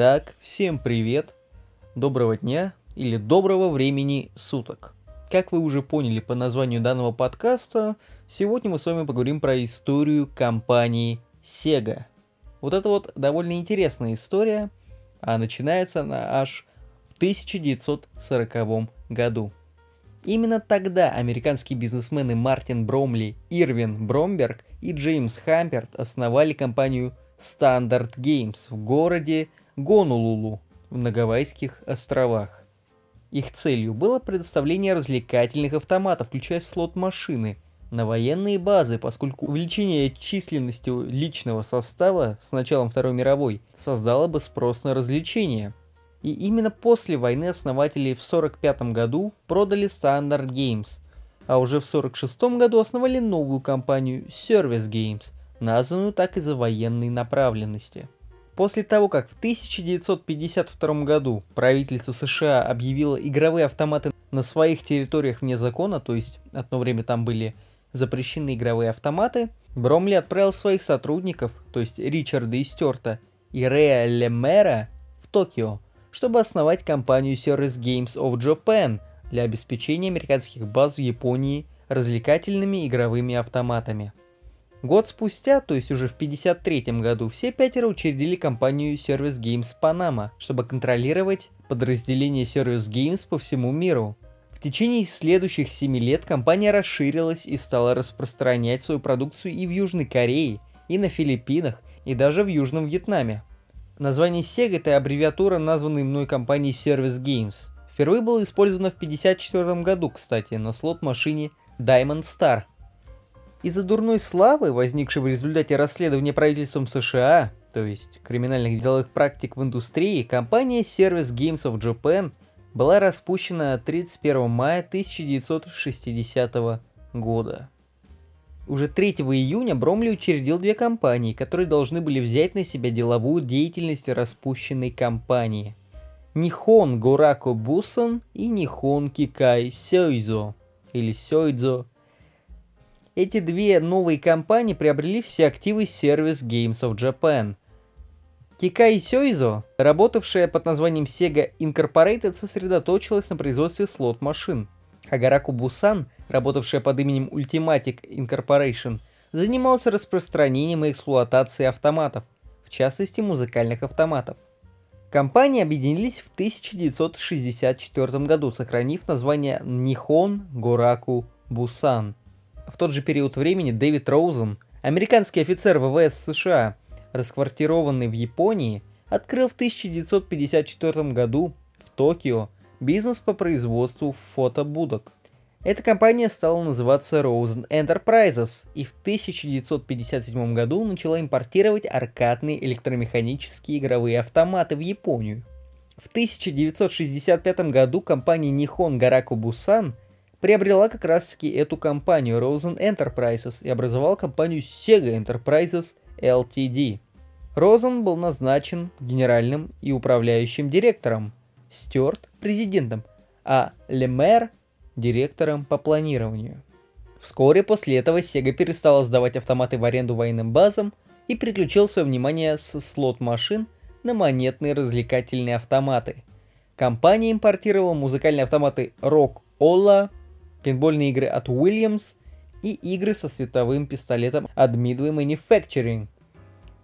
Итак, всем привет, доброго дня или доброго времени суток. Как вы уже поняли по названию данного подкаста, сегодня мы с вами поговорим про историю компании Sega. Вот это вот довольно интересная история, а начинается она аж в 1940 году. Именно тогда американские бизнесмены Мартин Бромли, Ирвин Бромберг и Джеймс Хамперт основали компанию Standard Games в городе Гонолулу на Гавайских островах. Их целью было предоставление развлекательных автоматов, включая слот-машины, на военные базы, поскольку увеличение численности личного состава с началом Второй мировой создало бы спрос на развлечения – и именно после войны основатели в 1945 году продали Standard Games, а уже в 1946 году основали новую компанию Service Games, названную так из-за военной направленности. После того, как в 1952 году правительство США объявило игровые автоматы на своих территориях вне закона, то есть одно время там были запрещены игровые автоматы, Бромли отправил своих сотрудников, то есть Ричарда и Стюарта и Рея Лемера в Токио, чтобы основать компанию Service Games of Japan для обеспечения американских баз в Японии развлекательными игровыми автоматами. Год спустя, то есть уже в 1953 году, все пятеро учредили компанию Service Games Panama, чтобы контролировать подразделение Service Games по всему миру. В течение следующих 7 лет компания расширилась и стала распространять свою продукцию и в Южной Корее, и на Филиппинах, и даже в Южном Вьетнаме. Название Sega это аббревиатура, названной мной компанией Service Games. Впервые было использовано в 1954 году, кстати, на слот-машине Diamond Star. Из-за дурной славы, возникшей в результате расследования правительством США, то есть криминальных деловых практик в индустрии, компания Service Games of Japan была распущена 31 мая 1960 года. Уже 3 июня Бромли учредил две компании, которые должны были взять на себя деловую деятельность распущенной компании. Нихон Горако Бусан и Нихон Кикай Сёйзо, или Сёйдзо. Эти две новые компании приобрели все активы Service Games of Japan. Кикай Сёйзо, работавшая под названием Sega Incorporated, сосредоточилась на производстве слот-машин – Хагараку Бусан, работавшая под именем Ultimatic Incorporation, занимался распространением и эксплуатацией автоматов, в частности музыкальных автоматов. Компании объединились в 1964 году, сохранив название Nihon Goraku Busan. В тот же период времени Дэвид Роузен, американский офицер ВВС США, расквартированный в Японии, открыл в 1954 году в Токио бизнес по производству фотобудок. Эта компания стала называться Rosen Enterprises и в 1957 году начала импортировать аркадные электромеханические игровые автоматы в Японию. В 1965 году компания Nihon Garaku Busan приобрела как раз таки эту компанию Rosen Enterprises и образовала компанию Sega Enterprises Ltd. Розен был назначен генеральным и управляющим директором, Стюарт президентом, а Лемер директором по планированию. Вскоре после этого Sega перестала сдавать автоматы в аренду военным базам и переключил свое внимание с слот-машин на монетные развлекательные автоматы. Компания импортировала музыкальные автоматы Rock Ola, пинбольные игры от Williams и игры со световым пистолетом от Midway Manufacturing.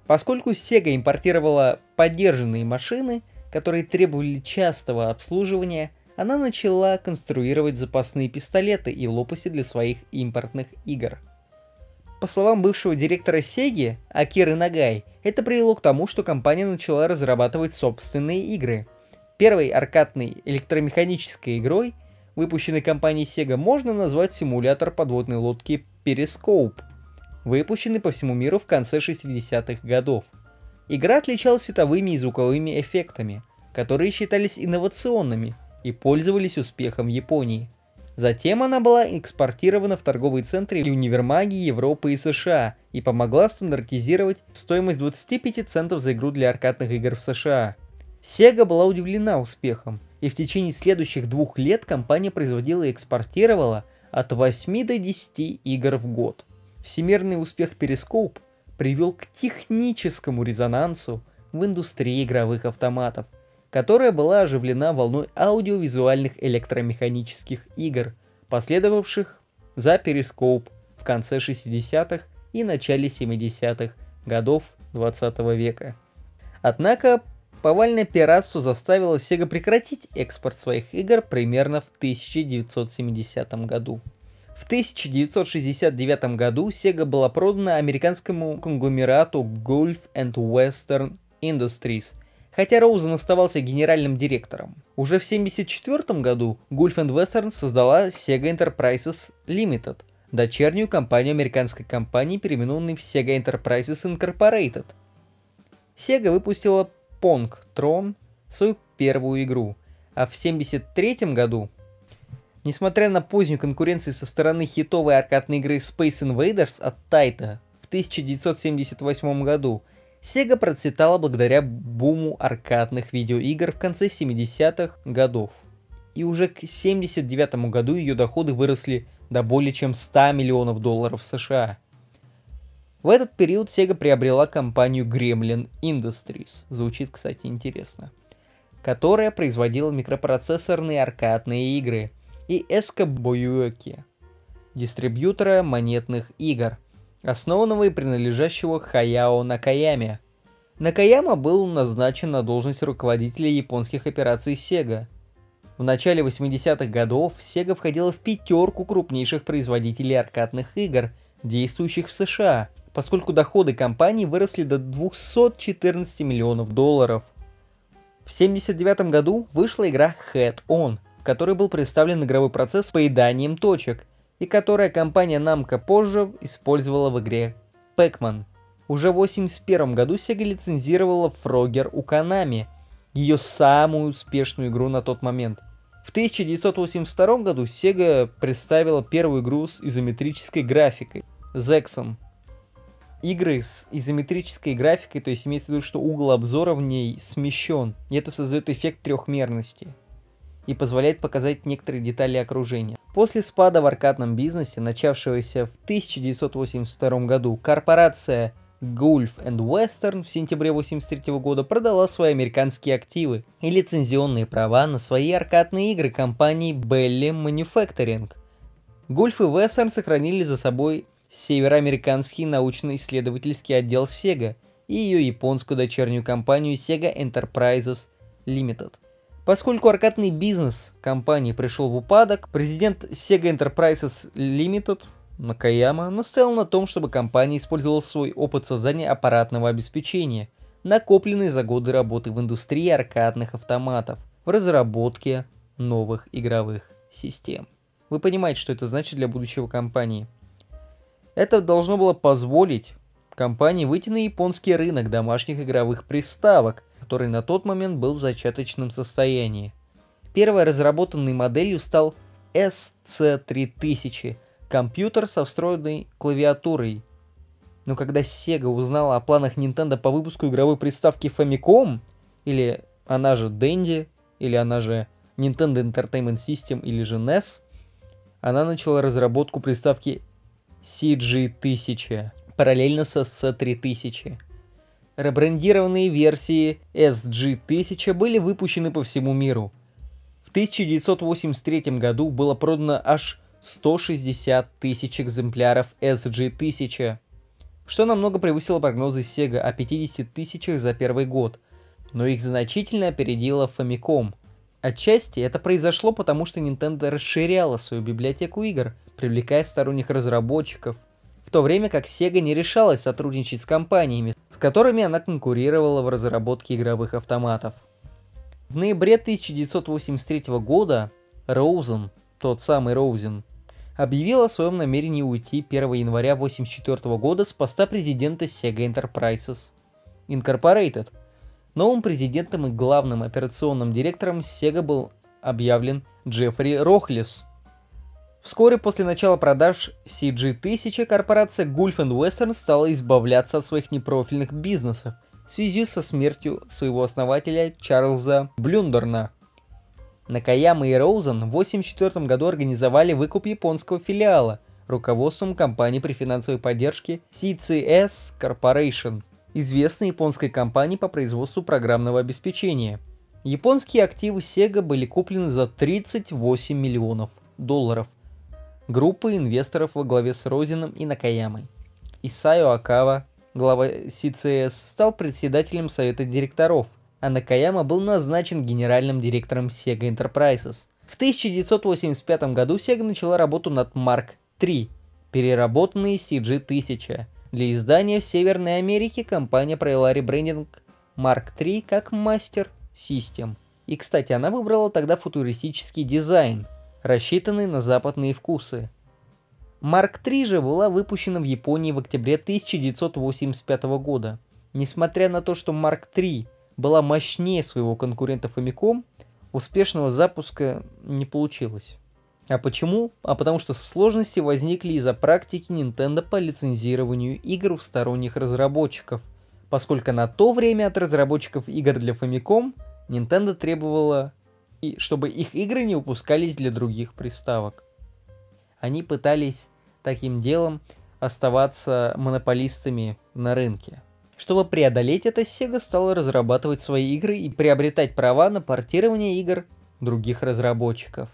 Поскольку Sega импортировала поддержанные машины – которые требовали частого обслуживания, она начала конструировать запасные пистолеты и лопасти для своих импортных игр. По словам бывшего директора Сеги, Акиры Нагай, это привело к тому, что компания начала разрабатывать собственные игры. Первой аркадной электромеханической игрой, выпущенной компанией Sega, можно назвать симулятор подводной лодки Periscope, выпущенный по всему миру в конце 60-х годов – Игра отличалась световыми и звуковыми эффектами, которые считались инновационными и пользовались успехом в Японии. Затем она была экспортирована в торговые центры и универмаги Европы и США и помогла стандартизировать стоимость 25 центов за игру для аркадных игр в США. Sega была удивлена успехом, и в течение следующих двух лет компания производила и экспортировала от 8 до 10 игр в год. Всемирный успех Periscope привел к техническому резонансу в индустрии игровых автоматов, которая была оживлена волной аудиовизуальных электромеханических игр, последовавших за перископ в конце 60-х и начале 70-х годов 20 века. Однако повальное пиратство заставило Sega прекратить экспорт своих игр примерно в 1970 году. В 1969 году Sega была продана американскому конгломерату Gulf and Western Industries, хотя Роузен оставался генеральным директором. Уже в 1974 году Gulf and Western создала Sega Enterprises Limited, дочернюю компанию американской компании, переименованной в Sega Enterprises Incorporated. Sega выпустила Pong Tron, свою первую игру, а в 1973 году Несмотря на позднюю конкуренцию со стороны хитовой аркадной игры Space Invaders от Taito в 1978 году, Sega процветала благодаря буму аркадных видеоигр в конце 70-х годов. И уже к 79 году ее доходы выросли до более чем 100 миллионов долларов США. В этот период Sega приобрела компанию Gremlin Industries, звучит, кстати, интересно, которая производила микропроцессорные аркадные игры – и Эска Боюэки, дистрибьютора монетных игр, основанного и принадлежащего Хаяо Накаяме. Накаяма был назначен на должность руководителя японских операций Sega. В начале 80-х годов Sega входила в пятерку крупнейших производителей аркадных игр, действующих в США, поскольку доходы компании выросли до 214 миллионов долларов. В 1979 году вышла игра Head On, в которой был представлен игровой процесс с поеданием точек, и которая компания Namco позже использовала в игре Pac-Man. Уже в 1981 году Sega лицензировала Frogger у Konami, ее самую успешную игру на тот момент. В 1982 году Sega представила первую игру с изометрической графикой – Zexon. Игры с изометрической графикой, то есть имеется в виду, что угол обзора в ней смещен, и это создает эффект трехмерности – и позволяет показать некоторые детали окружения. После спада в аркадном бизнесе, начавшегося в 1982 году, корпорация Gulf and Western в сентябре 1983 года продала свои американские активы и лицензионные права на свои аркадные игры компании Belly Manufacturing. Gulf и Western сохранили за собой североамериканский научно-исследовательский отдел Sega и ее японскую дочернюю компанию Sega Enterprises Limited. Поскольку аркадный бизнес компании пришел в упадок, президент Sega Enterprises Limited Накаяма настоял на том, чтобы компания использовала свой опыт создания аппаратного обеспечения, накопленный за годы работы в индустрии аркадных автоматов, в разработке новых игровых систем. Вы понимаете, что это значит для будущего компании. Это должно было позволить компании выйти на японский рынок домашних игровых приставок – который на тот момент был в зачаточном состоянии. Первой разработанной моделью стал SC3000, компьютер со встроенной клавиатурой. Но когда Sega узнала о планах Nintendo по выпуску игровой приставки Famicom, или она же Dendy, или она же Nintendo Entertainment System, или же NES, она начала разработку приставки CG1000, параллельно с SC3000. Ребрендированные версии SG-1000 были выпущены по всему миру. В 1983 году было продано аж 160 тысяч экземпляров SG-1000, что намного превысило прогнозы Sega о 50 тысячах за первый год, но их значительно опередила Famicom. Отчасти это произошло потому, что Nintendo расширяла свою библиотеку игр, привлекая сторонних разработчиков – в то время как Sega не решалась сотрудничать с компаниями, с которыми она конкурировала в разработке игровых автоматов. В ноябре 1983 года Роузен, тот самый Роузен, объявил о своем намерении уйти 1 января 1984 года с поста президента Sega Enterprises Incorporated. Новым президентом и главным операционным директором Sega был объявлен Джеффри Рохлис – Вскоре после начала продаж CG-1000 корпорация Gulf Western стала избавляться от своих непрофильных бизнесов в связи со смертью своего основателя Чарльза Блюндерна. Накаяма и Роузен в 1984 году организовали выкуп японского филиала руководством компании при финансовой поддержке CCS Corporation. Известной японской компании по производству программного обеспечения. Японские активы Sega были куплены за 38 миллионов долларов. Группа инвесторов во главе с Розином и Накаямой. Исайо Акава, глава CCS, стал председателем совета директоров, а Накаяма был назначен генеральным директором Sega Enterprises. В 1985 году Sega начала работу над Mark III, переработанный CG-1000. Для издания в Северной Америке компания провела ребрендинг Mark III как Master System. И, кстати, она выбрала тогда футуристический дизайн, рассчитанный на западные вкусы. Mark III же была выпущена в Японии в октябре 1985 года. Несмотря на то, что Mark III была мощнее своего конкурента Famicom, успешного запуска не получилось. А почему? А потому что сложности возникли из-за практики Nintendo по лицензированию игр у сторонних разработчиков, поскольку на то время от разработчиков игр для Famicom Nintendo требовала, чтобы их игры не выпускались для других приставок. Они пытались таким делом оставаться монополистами на рынке. Чтобы преодолеть это, Sega стала разрабатывать свои игры и приобретать права на портирование игр других разработчиков.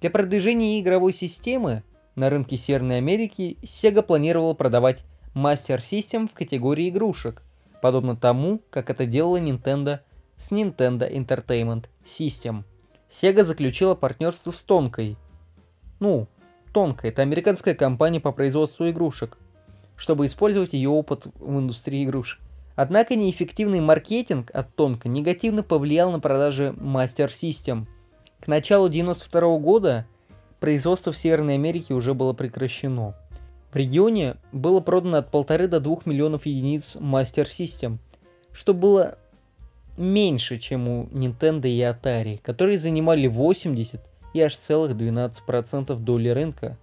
Для продвижения игровой системы на рынке Северной Америки Sega планировала продавать Master System в категории игрушек, подобно тому, как это делала Nintendo с Nintendo Entertainment System. Sega заключила партнерство с Тонкой. Ну, Тонка – это американская компания по производству игрушек, чтобы использовать ее опыт в индустрии игрушек. Однако неэффективный маркетинг от Тонка негативно повлиял на продажи Master System. К началу 92 года производство в Северной Америке уже было прекращено. В регионе было продано от полторы до двух миллионов единиц Master System, что было меньше, чем у Nintendo и Atari, которые занимали 80 и аж целых 12% доли рынка.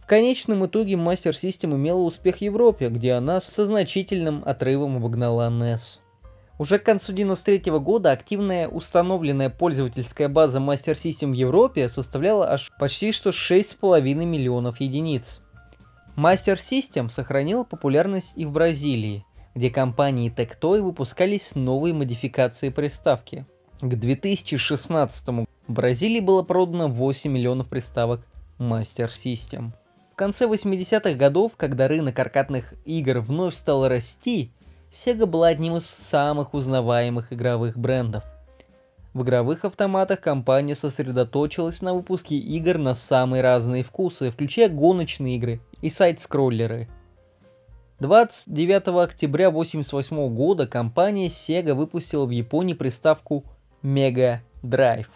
В конечном итоге Master System имела успех в Европе, где она со значительным отрывом обогнала NES. Уже к концу 93 года активная установленная пользовательская база Master System в Европе составляла аж почти что 6,5 миллионов единиц. Master System сохранила популярность и в Бразилии, где компании Tectoy выпускались новые модификации приставки. К 2016 году в Бразилии было продано 8 миллионов приставок Master System. В конце 80-х годов, когда рынок аркадных игр вновь стал расти, Sega была одним из самых узнаваемых игровых брендов. В игровых автоматах компания сосредоточилась на выпуске игр на самые разные вкусы, включая гоночные игры и сайт-скроллеры. 29 октября 1988 года компания Sega выпустила в Японии приставку Mega Drive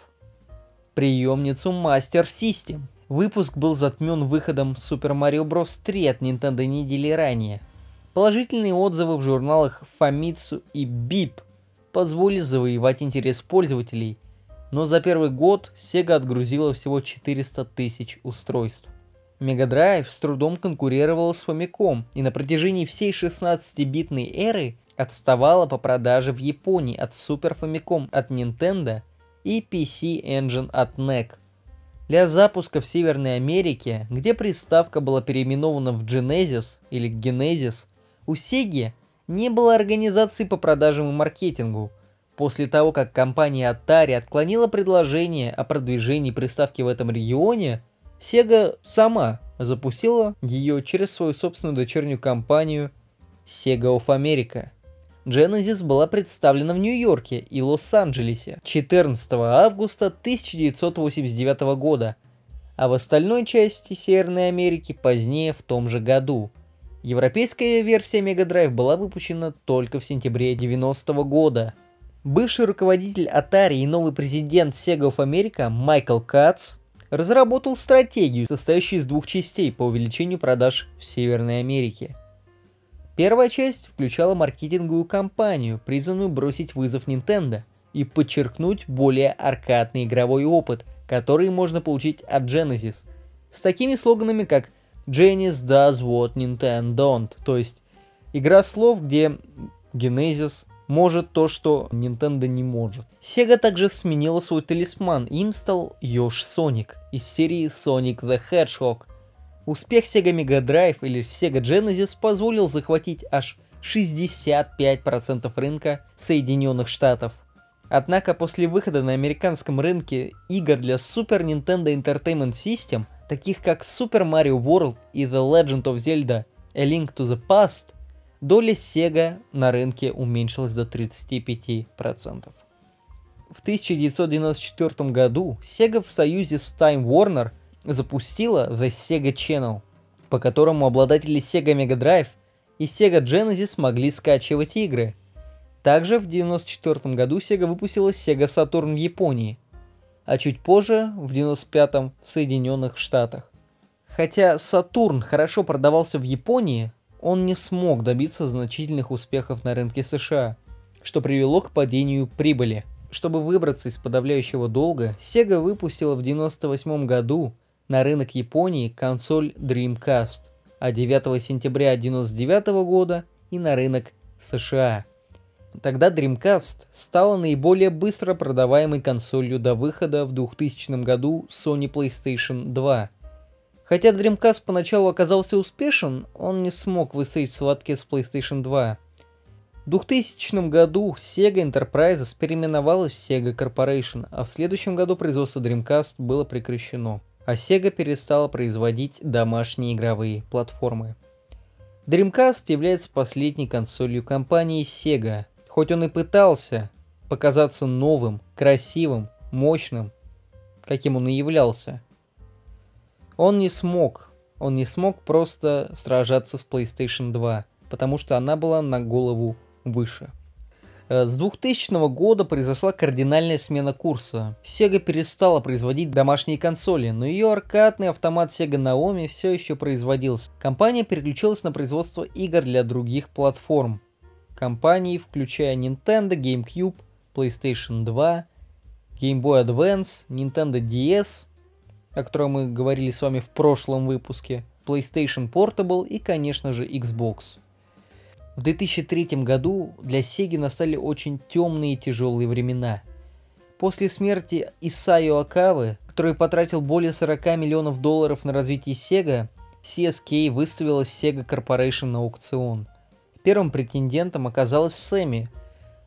приемницу Master System. Выпуск был затмен выходом Super Mario Bros. 3 от Nintendo недели ранее. Положительные отзывы в журналах Famitsu и Bip позволили завоевать интерес пользователей, но за первый год Sega отгрузила всего 400 тысяч устройств. Mega Drive с трудом конкурировала с Famicom и на протяжении всей 16-битной эры отставала по продаже в Японии от Super Famicom от Nintendo – и PC Engine от NEC. Для запуска в Северной Америке, где приставка была переименована в Genesis или Genesis, у Sega не было организации по продажам и маркетингу. После того, как компания Atari отклонила предложение о продвижении приставки в этом регионе, Sega сама запустила ее через свою собственную дочернюю компанию Sega of America – Genesis была представлена в Нью-Йорке и Лос-Анджелесе 14 августа 1989 года, а в остальной части Северной Америки позднее в том же году. Европейская версия Mega Drive была выпущена только в сентябре 90 года. Бывший руководитель Atari и новый президент Sega of America Майкл Кац разработал стратегию, состоящую из двух частей по увеличению продаж в Северной Америке – Первая часть включала маркетинговую кампанию, призванную бросить вызов Nintendo и подчеркнуть более аркадный игровой опыт, который можно получить от Genesis, с такими слоганами как Genesis does what Nintendo don't, то есть игра слов, где Genesis может то, что Nintendo не может. Sega также сменила свой талисман, им стал Yosh Sonic из серии Sonic the Hedgehog – Успех Sega Mega Drive или Sega Genesis позволил захватить аж 65% рынка Соединенных Штатов. Однако после выхода на американском рынке игр для Super Nintendo Entertainment System, таких как Super Mario World и The Legend of Zelda A Link to the Past, доля Sega на рынке уменьшилась до 35%. В 1994 году Sega в союзе с Time Warner запустила The Sega Channel, по которому обладатели Sega Mega Drive и Sega Genesis могли скачивать игры. Также в 1994 году Sega выпустила Sega Saturn в Японии, а чуть позже, в 1995 в Соединенных Штатах. Хотя Saturn хорошо продавался в Японии, он не смог добиться значительных успехов на рынке США, что привело к падению прибыли. Чтобы выбраться из подавляющего долга, Sega выпустила в 1998 году на рынок Японии консоль Dreamcast, а 9 сентября 1999 года и на рынок США. Тогда Dreamcast стала наиболее быстро продаваемой консолью до выхода в 2000 году Sony PlayStation 2. Хотя Dreamcast поначалу оказался успешен, он не смог высадить схватки с PlayStation 2. В 2000 году Sega Enterprises переименовалась в Sega Corporation, а в следующем году производство Dreamcast было прекращено а Sega перестала производить домашние игровые платформы. Dreamcast является последней консолью компании Sega, хоть он и пытался показаться новым, красивым, мощным, каким он и являлся. Он не смог, он не смог просто сражаться с PlayStation 2, потому что она была на голову выше. Э, с 2000 года произошла кардинальная смена курса. Sega перестала производить домашние консоли, но ее аркадный автомат Sega Naomi все еще производился. Компания переключилась на производство игр для других платформ. Компании, включая Nintendo, GameCube, PlayStation 2, Game Boy Advance, Nintendo DS, о котором мы говорили с вами в прошлом выпуске, PlayStation Portable и, конечно же, Xbox. В 2003 году для Сеги настали очень темные и тяжелые времена. После смерти Исайо Акавы, который потратил более 40 миллионов долларов на развитие Sega, CSK выставила Sega Corporation на аукцион. Первым претендентом оказалась Сэмми,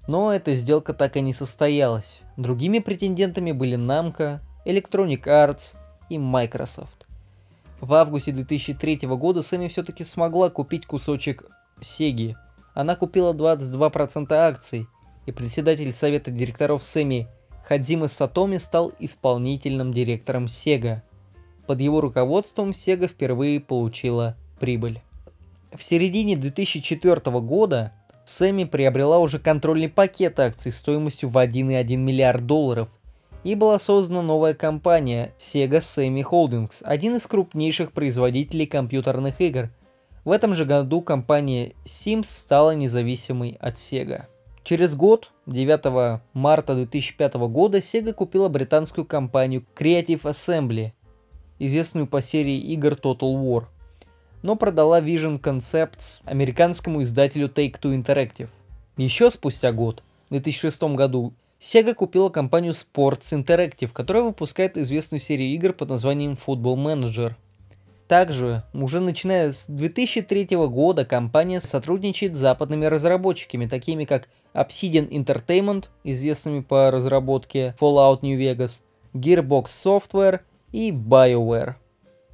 но эта сделка так и не состоялась. Другими претендентами были Namco, Electronic Arts и Microsoft. В августе 2003 года Сэмми все-таки смогла купить кусочек Сеги. Она купила 22% акций, и председатель совета директоров Семи Хадзима Сатоми стал исполнительным директором Sega. Под его руководством Sega впервые получила прибыль. В середине 2004 года Сэмми приобрела уже контрольный пакет акций стоимостью в 1,1 миллиард долларов, и была создана новая компания Sega Sammy Holdings, один из крупнейших производителей компьютерных игр, в этом же году компания Sims стала независимой от Sega. Через год, 9 марта 2005 года, Sega купила британскую компанию Creative Assembly, известную по серии игр Total War, но продала Vision Concepts американскому издателю Take-Two Interactive. Еще спустя год, в 2006 году, Sega купила компанию Sports Interactive, которая выпускает известную серию игр под названием Football Manager – также, уже начиная с 2003 года, компания сотрудничает с западными разработчиками, такими как Obsidian Entertainment, известными по разработке Fallout New Vegas, Gearbox Software и BioWare.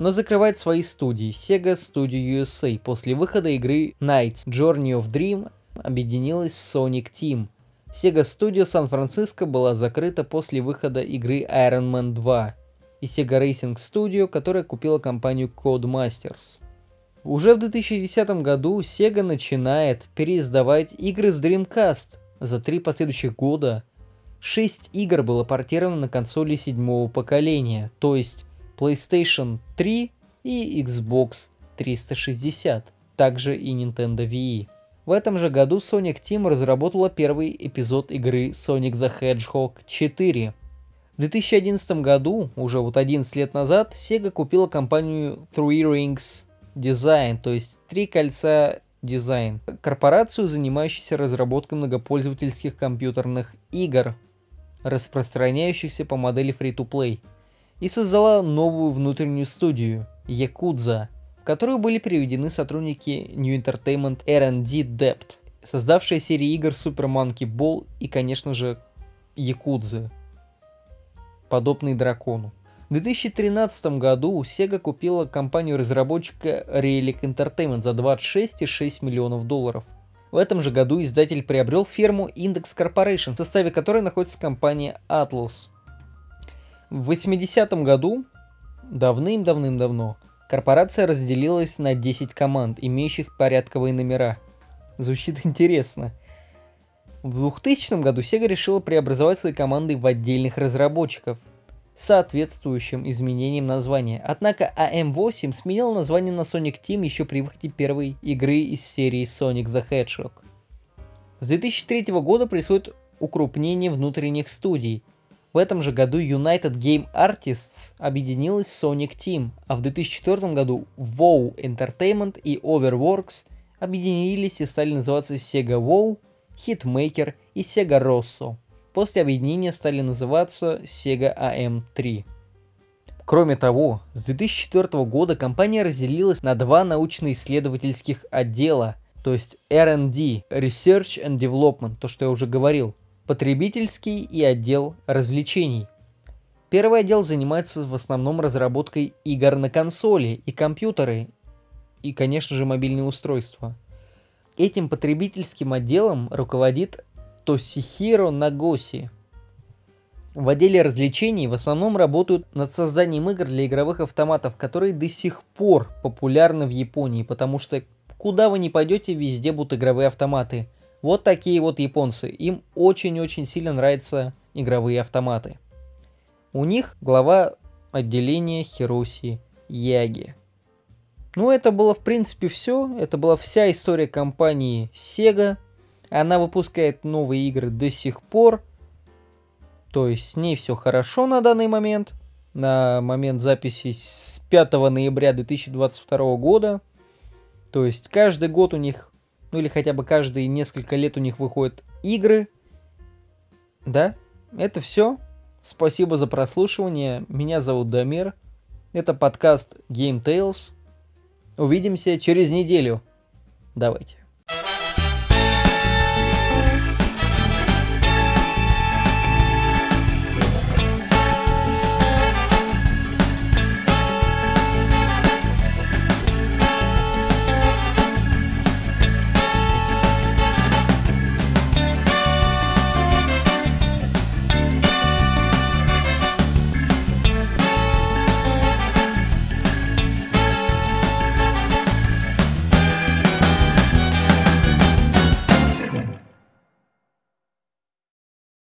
Но закрывает свои студии Sega Studio USA после выхода игры Knights Journey of Dream объединилась с Sonic Team. Sega Studio Сан-Франциско была закрыта после выхода игры Iron Man 2 и Sega Racing Studio, которая купила компанию Codemasters. Уже в 2010 году Sega начинает переиздавать игры с Dreamcast. За три последующих года 6 игр было портировано на консоли седьмого поколения, то есть PlayStation 3 и Xbox 360, также и Nintendo Wii. В этом же году Sonic Team разработала первый эпизод игры Sonic the Hedgehog 4, в 2011 году, уже вот 11 лет назад, Sega купила компанию Three Rings Design, то есть три кольца дизайн, корпорацию, занимающуюся разработкой многопользовательских компьютерных игр, распространяющихся по модели Free-to-Play, и создала новую внутреннюю студию Yakuza, в которую были переведены сотрудники New Entertainment R&D Dept, создавшие серии игр Super Monkey Ball и, конечно же, Якудзы, подобные дракону. В 2013 году Sega купила компанию разработчика Relic Entertainment за 26,6 миллионов долларов. В этом же году издатель приобрел фирму Index Corporation, в составе которой находится компания Atlus. В 80-м году, давным-давным-давно, корпорация разделилась на 10 команд, имеющих порядковые номера. Звучит интересно. В 2000 году Sega решила преобразовать свои команды в отдельных разработчиков – соответствующим изменением названия. Однако AM8 сменил название на Sonic Team еще при выходе первой игры из серии Sonic the Hedgehog. С 2003 года происходит укрупнение внутренних студий. В этом же году United Game Artists объединилась с Sonic Team, а в 2004 году WoW Entertainment и Overworks объединились и стали называться Sega WoW, Hitmaker и Sega Rosso – После объединения стали называться Sega AM3. Кроме того, с 2004 года компания разделилась на два научно-исследовательских отдела, то есть R&D, Research and Development, то, что я уже говорил, потребительский и отдел развлечений. Первый отдел занимается в основном разработкой игр на консоли и компьютеры, и, конечно же, мобильные устройства. Этим потребительским отделом руководит Тосихиро Нагоси. В отделе развлечений в основном работают над созданием игр для игровых автоматов, которые до сих пор популярны в Японии, потому что куда вы не пойдете, везде будут игровые автоматы. Вот такие вот японцы. Им очень-очень сильно нравятся игровые автоматы. У них глава отделения Хироси Яги. Ну, это было в принципе все. Это была вся история компании Sega. Она выпускает новые игры до сих пор. То есть с ней все хорошо на данный момент. На момент записи с 5 ноября 2022 года. То есть каждый год у них, ну или хотя бы каждые несколько лет у них выходят игры. Да, это все. Спасибо за прослушивание. Меня зовут Дамир. Это подкаст Game Tales. Увидимся через неделю. Давайте.